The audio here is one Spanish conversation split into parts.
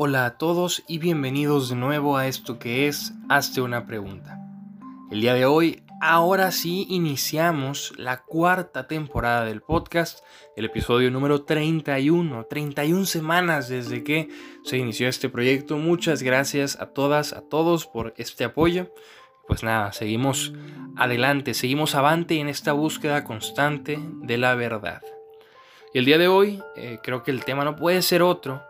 Hola a todos y bienvenidos de nuevo a esto que es Hazte una pregunta. El día de hoy, ahora sí, iniciamos la cuarta temporada del podcast, el episodio número 31, 31 semanas desde que se inició este proyecto. Muchas gracias a todas, a todos por este apoyo. Pues nada, seguimos adelante, seguimos avante en esta búsqueda constante de la verdad. Y el día de hoy eh, creo que el tema no puede ser otro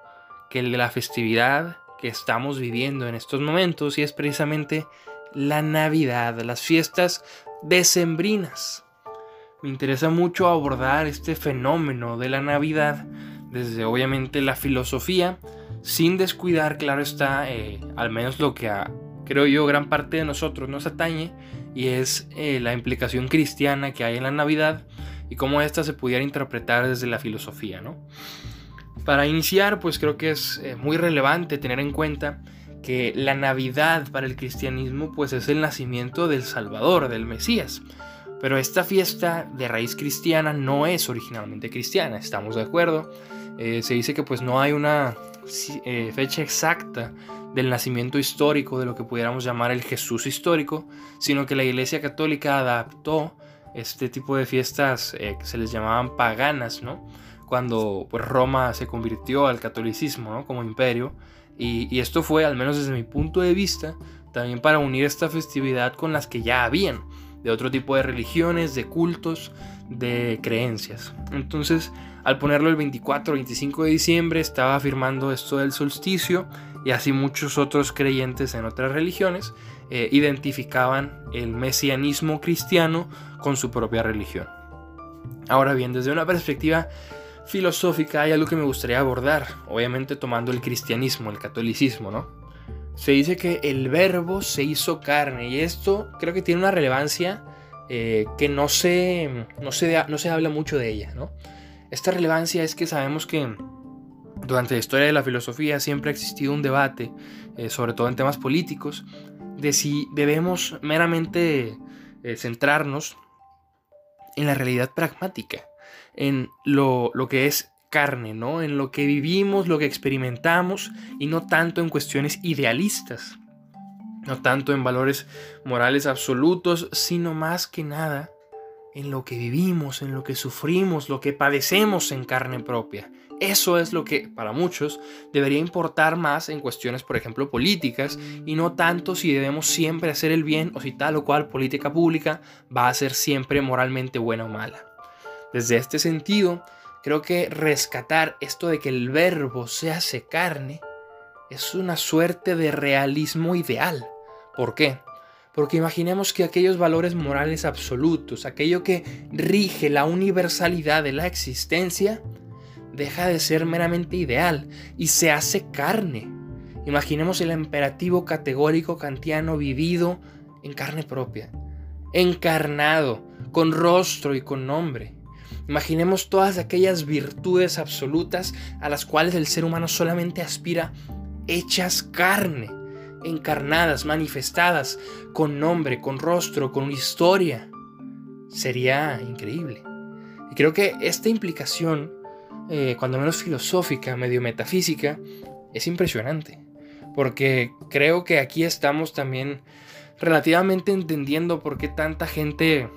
que la festividad que estamos viviendo en estos momentos y es precisamente la Navidad, las fiestas decembrinas. Me interesa mucho abordar este fenómeno de la Navidad desde obviamente la filosofía, sin descuidar, claro está, eh, al menos lo que creo yo gran parte de nosotros nos atañe, y es eh, la implicación cristiana que hay en la Navidad y cómo ésta se pudiera interpretar desde la filosofía, ¿no? Para iniciar, pues creo que es eh, muy relevante tener en cuenta que la Navidad para el cristianismo pues es el nacimiento del Salvador, del Mesías. Pero esta fiesta de raíz cristiana no es originalmente cristiana, estamos de acuerdo. Eh, se dice que pues no hay una eh, fecha exacta del nacimiento histórico de lo que pudiéramos llamar el Jesús histórico, sino que la Iglesia Católica adaptó este tipo de fiestas que se les llamaban paganas, ¿no? Cuando pues, Roma se convirtió al catolicismo como imperio. Y, esto fue, al menos desde mi punto de vista, también para unir esta festividad con las que ya habían, de otro tipo de religiones, de cultos, de creencias. Entonces, al ponerlo el 24 25 de diciembre, estaba afirmando esto del solsticio y así muchos otros creyentes en otras religiones eh, identificaban el mesianismo cristiano con su propia religión. Ahora bien, desde una perspectiva filosófica hay algo que me gustaría abordar, obviamente tomando el cristianismo, el catolicismo, ¿no? Se dice que el verbo se hizo carne y esto creo que tiene una relevancia eh, que no se, no, se, no se habla mucho de ella, ¿no? Esta relevancia es que sabemos que durante la historia de la filosofía siempre ha existido un debate, eh, sobre todo en temas políticos, de si debemos meramente eh, centrarnos en la realidad pragmática en lo, que es carne, ¿no? En lo que vivimos, lo que experimentamos y no tanto en cuestiones idealistas, no tanto en valores morales absolutos, sino más que nada en lo que vivimos, en lo que sufrimos, lo que padecemos en carne propia. Eso es lo que para muchos debería importar más en cuestiones, por ejemplo, políticas, y no tanto si debemos siempre hacer el bien o si tal o cual política pública va a ser siempre moralmente buena o mala. Desde este sentido, creo que rescatar esto de que el verbo se hace carne es una suerte de realismo ideal. ¿Por qué? Porque imaginemos que aquellos valores morales absolutos, aquello que rige la universalidad de la existencia, deja de ser meramente ideal y se hace carne. Imaginemos el imperativo categórico kantiano vivido en carne propia, encarnado, con rostro y con nombre. Imaginemos todas aquellas virtudes absolutas a las cuales el ser humano solamente aspira hechas carne, encarnadas, manifestadas, con nombre, con rostro, con historia. Sería increíble. Y creo que esta implicación, eh, cuando menos filosófica, medio metafísica, es impresionante. Porque creo que aquí estamos también relativamente entendiendo por qué tanta gente,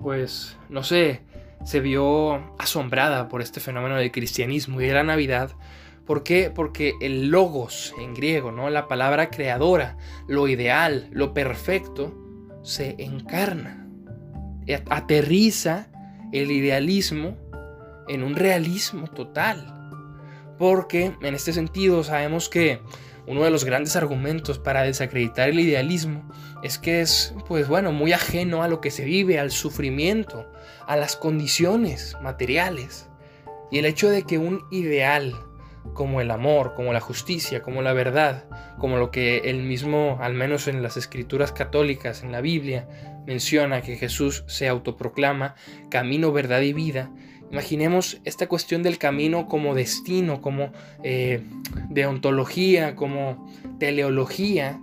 pues, no sé, se vio asombrada por este fenómeno del cristianismo y de la Navidad. ¿Por qué? Porque el logos en griego, ¿no? La palabra creadora, lo ideal, lo perfecto, se encarna. Aterriza el idealismo en un realismo total. Porque en este sentido sabemos que uno de los grandes argumentos para desacreditar el idealismo es que es, pues bueno, muy ajeno a lo que se vive, al sufrimiento, a las condiciones materiales. Y el hecho de que un ideal como el amor, como la justicia, como la verdad, como lo que él mismo, al menos en las escrituras católicas, en la Biblia, menciona que Jesús se autoproclama camino, verdad y vida, Imaginemos esta cuestión del camino como destino, como eh, deontología, como teleología,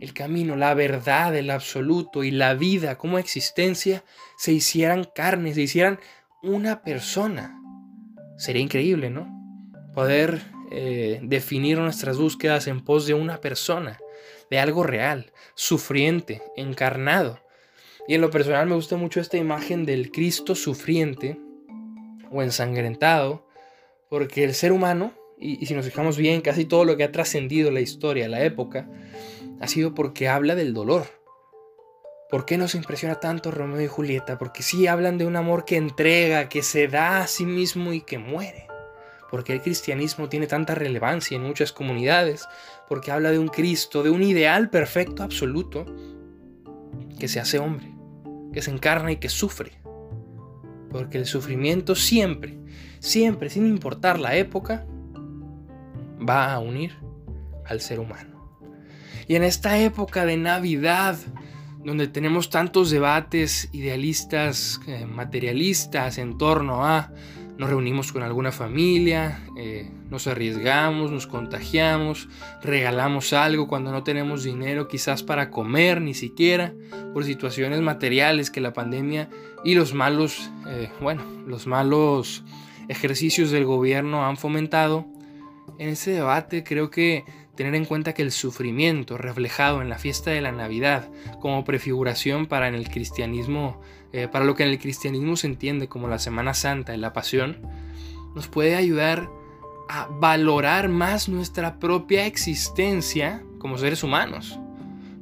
el camino, la verdad, el absoluto y la vida como existencia se hicieran carne, se hicieran una persona. Sería increíble, ¿no? Poder eh, definir nuestras búsquedas en pos de una persona, de algo real, sufriente, encarnado. Y en lo personal me gusta mucho esta imagen del Cristo sufriente o ensangrentado, porque el ser humano, y, si nos fijamos bien, casi todo lo que ha trascendido la historia, la época, ha sido porque habla del dolor. ¿Por qué nos impresiona tanto Romeo y Julieta? Porque sí hablan de un amor que entrega, que se da a sí mismo y que muere. Porque el cristianismo tiene tanta relevancia en muchas comunidades. Porque habla de un Cristo, de un ideal perfecto absoluto, que se hace hombre, que se encarna y que sufre. Porque el sufrimiento siempre, siempre, sin importar la época, va a unir al ser humano. Y en esta época de Navidad, donde tenemos tantos debates idealistas, eh, materialistas en torno a nos reunimos con alguna familia, eh, nos arriesgamos, nos contagiamos, regalamos algo cuando no tenemos dinero quizás para comer ni siquiera, por situaciones materiales que la pandemia y los malos, eh, bueno, los malos ejercicios del gobierno han fomentado. En ese debate creo que tener en cuenta que el sufrimiento reflejado en la fiesta de la Navidad como prefiguración para en el cristianismo, eh, para lo que en el cristianismo se entiende como la Semana Santa y la Pasión, nos puede ayudar a valorar más nuestra propia existencia como seres humanos.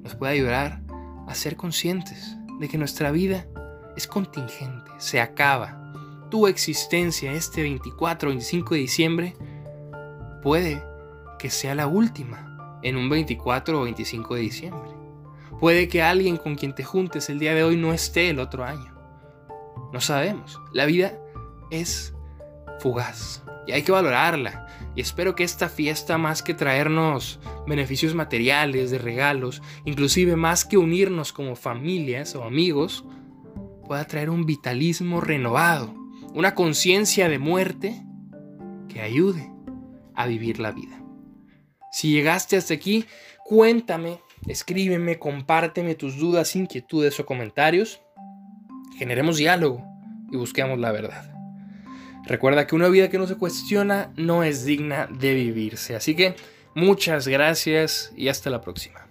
Nos puede ayudar a ser conscientes de que nuestra vida es contingente, se acaba. Tu existencia este 24 o 25 de diciembre puede que sea la última en un 24 o 25 de diciembre. Puede que alguien con quien te juntes el día de hoy no esté el otro año. No sabemos. La vida es fugaz y hay que valorarla. Y espero que esta fiesta, más que traernos beneficios materiales, de regalos, inclusive más que unirnos como familias o amigos, pueda traer un vitalismo renovado, una conciencia de muerte que ayude a vivir la vida. Si llegaste hasta aquí, cuéntame, escríbeme, compárteme tus dudas, inquietudes o comentarios. Generemos diálogo y busquemos la verdad. Recuerda que una vida que no se cuestiona no es digna de vivirse. Así que muchas gracias y hasta la próxima.